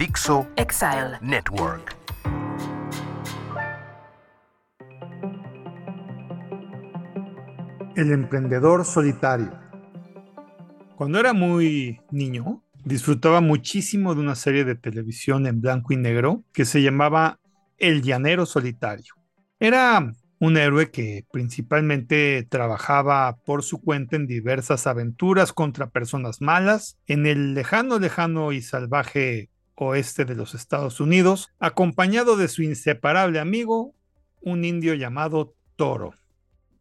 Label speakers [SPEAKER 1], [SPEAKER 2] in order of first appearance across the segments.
[SPEAKER 1] Dixo
[SPEAKER 2] Exile.
[SPEAKER 1] Network.
[SPEAKER 3] El emprendedor solitario. Cuando era muy niño, disfrutaba muchísimo de una serie de televisión en blanco y negro que se llamaba El Llanero Solitario. Era un héroe que principalmente trabajaba por su cuenta en diversas aventuras contra personas malas en el lejano, lejano y salvaje oeste de los Estados Unidos, acompañado de su inseparable amigo, un indio llamado Toro.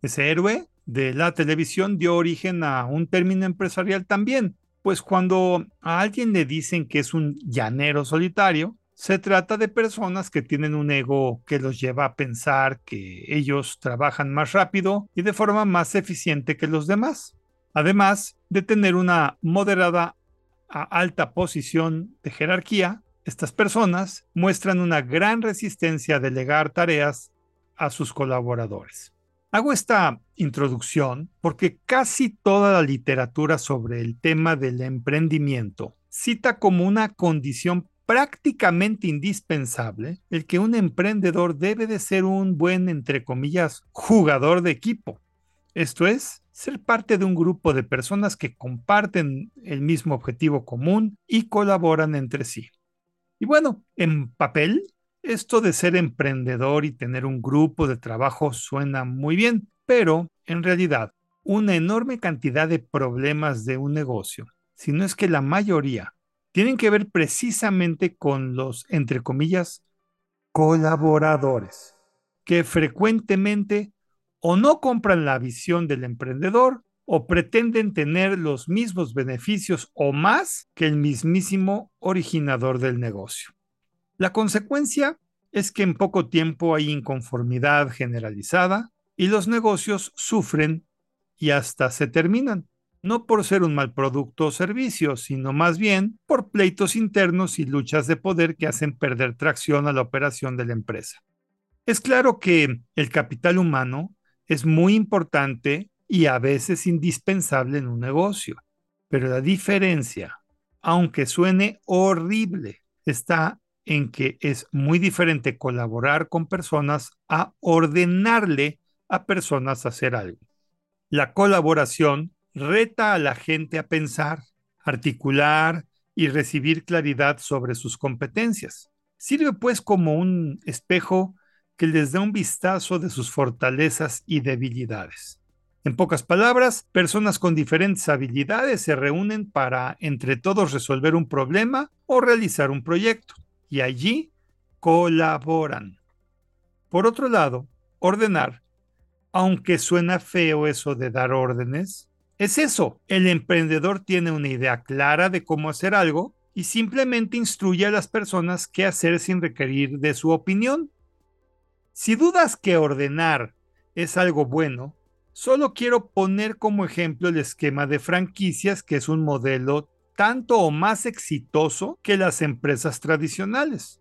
[SPEAKER 3] Ese héroe de la televisión dio origen a un término empresarial también, pues cuando a alguien le dicen que es un llanero solitario, se trata de personas que tienen un ego que los lleva a pensar que ellos trabajan más rápido y de forma más eficiente que los demás, además de tener una moderada a alta posición de jerarquía, estas personas muestran una gran resistencia a delegar tareas a sus colaboradores. Hago esta introducción porque casi toda la literatura sobre el tema del emprendimiento cita como una condición prácticamente indispensable el que un emprendedor debe de ser un buen, entre comillas, jugador de equipo. Esto es, ser parte de un grupo de personas que comparten el mismo objetivo común y colaboran entre sí. Y bueno, en papel, esto de ser emprendedor y tener un grupo de trabajo suena muy bien, pero en realidad, una enorme cantidad de problemas de un negocio, si no es que la mayoría, tienen que ver precisamente con los, entre comillas, colaboradores, que frecuentemente o no compran la visión del emprendedor o pretenden tener los mismos beneficios o más que el mismísimo originador del negocio. La consecuencia es que en poco tiempo hay inconformidad generalizada y los negocios sufren y hasta se terminan, no por ser un mal producto o servicio, sino más bien por pleitos internos y luchas de poder que hacen perder tracción a la operación de la empresa. Es claro que el capital humano es muy importante y a veces indispensable en un negocio. Pero la diferencia, aunque suene horrible, está en que es muy diferente colaborar con personas a ordenarle a personas hacer algo. La colaboración reta a la gente a pensar, articular y recibir claridad sobre sus competencias. Sirve pues como un espejo que les da un vistazo de sus fortalezas y debilidades. En pocas palabras, personas con diferentes habilidades se reúnen para entre todos resolver un problema o realizar un proyecto, y allí colaboran. Por otro lado, ordenar, aunque suena feo eso de dar órdenes, es eso, el emprendedor tiene una idea clara de cómo hacer algo y simplemente instruye a las personas qué hacer sin requerir de su opinión. Si dudas que ordenar es algo bueno, solo quiero poner como ejemplo el esquema de franquicias, que es un modelo tanto o más exitoso que las empresas tradicionales.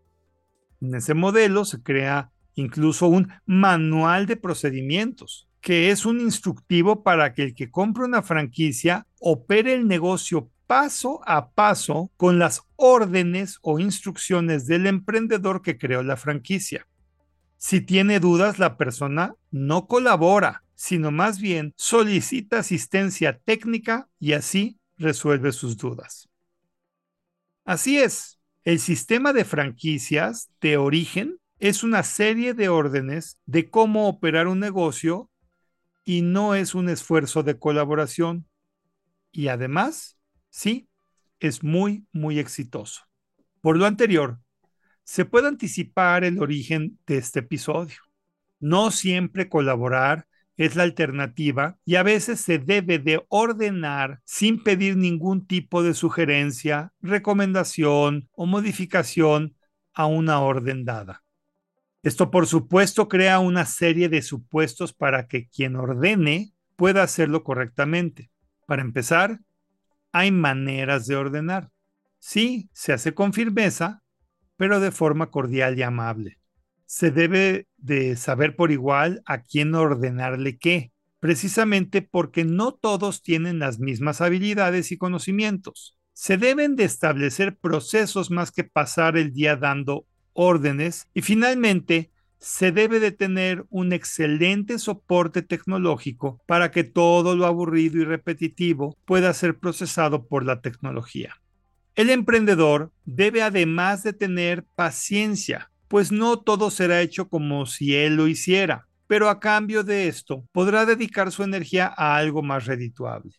[SPEAKER 3] En ese modelo se crea incluso un manual de procedimientos, que es un instructivo para que el que compre una franquicia opere el negocio paso a paso con las órdenes o instrucciones del emprendedor que creó la franquicia. Si tiene dudas, la persona no colabora, sino más bien solicita asistencia técnica y así resuelve sus dudas. Así es, el sistema de franquicias de origen es una serie de órdenes de cómo operar un negocio y no es un esfuerzo de colaboración. Y además, sí, es muy, muy exitoso. Por lo anterior, se puede anticipar el origen de este episodio. No siempre colaborar es la alternativa y a veces se debe de ordenar sin pedir ningún tipo de sugerencia, recomendación o modificación a una orden dada. Esto por supuesto crea una serie de supuestos para que quien ordene pueda hacerlo correctamente. Para empezar, hay maneras de ordenar. Sí, se hace con firmeza, pero de forma cordial y amable. Se debe de saber por igual a quién ordenarle qué, precisamente porque no todos tienen las mismas habilidades y conocimientos. Se deben de establecer procesos más que pasar el día dando órdenes y finalmente se debe de tener un excelente soporte tecnológico para que todo lo aburrido y repetitivo pueda ser procesado por la tecnología. El emprendedor debe además de tener paciencia, pues no todo será hecho como si él lo hiciera, pero a cambio de esto podrá dedicar su energía a algo más redituable.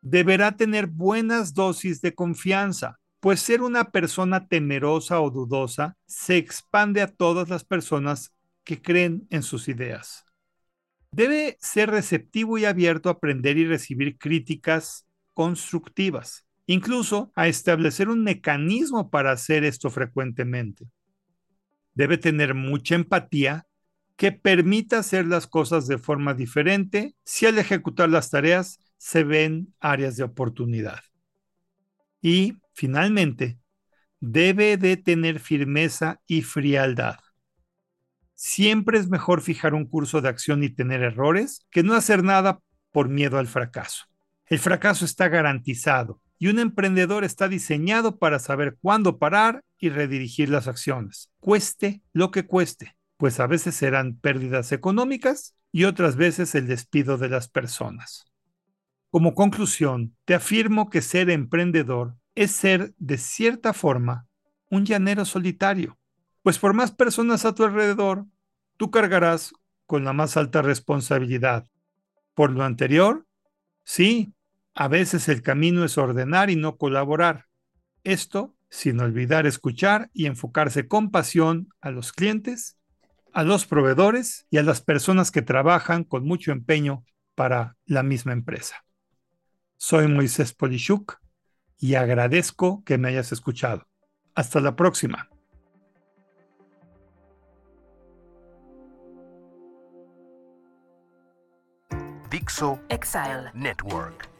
[SPEAKER 3] Deberá tener buenas dosis de confianza, pues ser una persona temerosa o dudosa se expande a todas las personas que creen en sus ideas. Debe ser receptivo y abierto a aprender y recibir críticas constructivas, incluso a establecer un mecanismo para hacer esto frecuentemente. Debe tener mucha empatía que permita hacer las cosas de forma diferente si al ejecutar las tareas se ven áreas de oportunidad. Y, finalmente, debe de tener firmeza y frialdad Siempre es mejor fijar un curso de acción y tener errores que no hacer nada por miedo al fracaso. El fracaso está garantizado y un emprendedor está diseñado para saber cuándo parar y redirigir las acciones, cueste lo que cueste, pues a veces serán pérdidas económicas y otras veces el despido de las personas. Como conclusión, te afirmo que ser emprendedor es ser, de cierta forma, un llanero solitario pues por más personas a tu alrededor, tú cargarás con la más alta responsabilidad. Por lo anterior, sí, a veces el camino es ordenar y no colaborar. Esto sin olvidar escuchar y enfocarse con pasión a los clientes, a los proveedores y a las personas que trabajan con mucho empeño para la misma empresa. Soy Moisés Polishuk y agradezco que me hayas escuchado. Hasta la próxima.
[SPEAKER 1] Dixo Exile Network.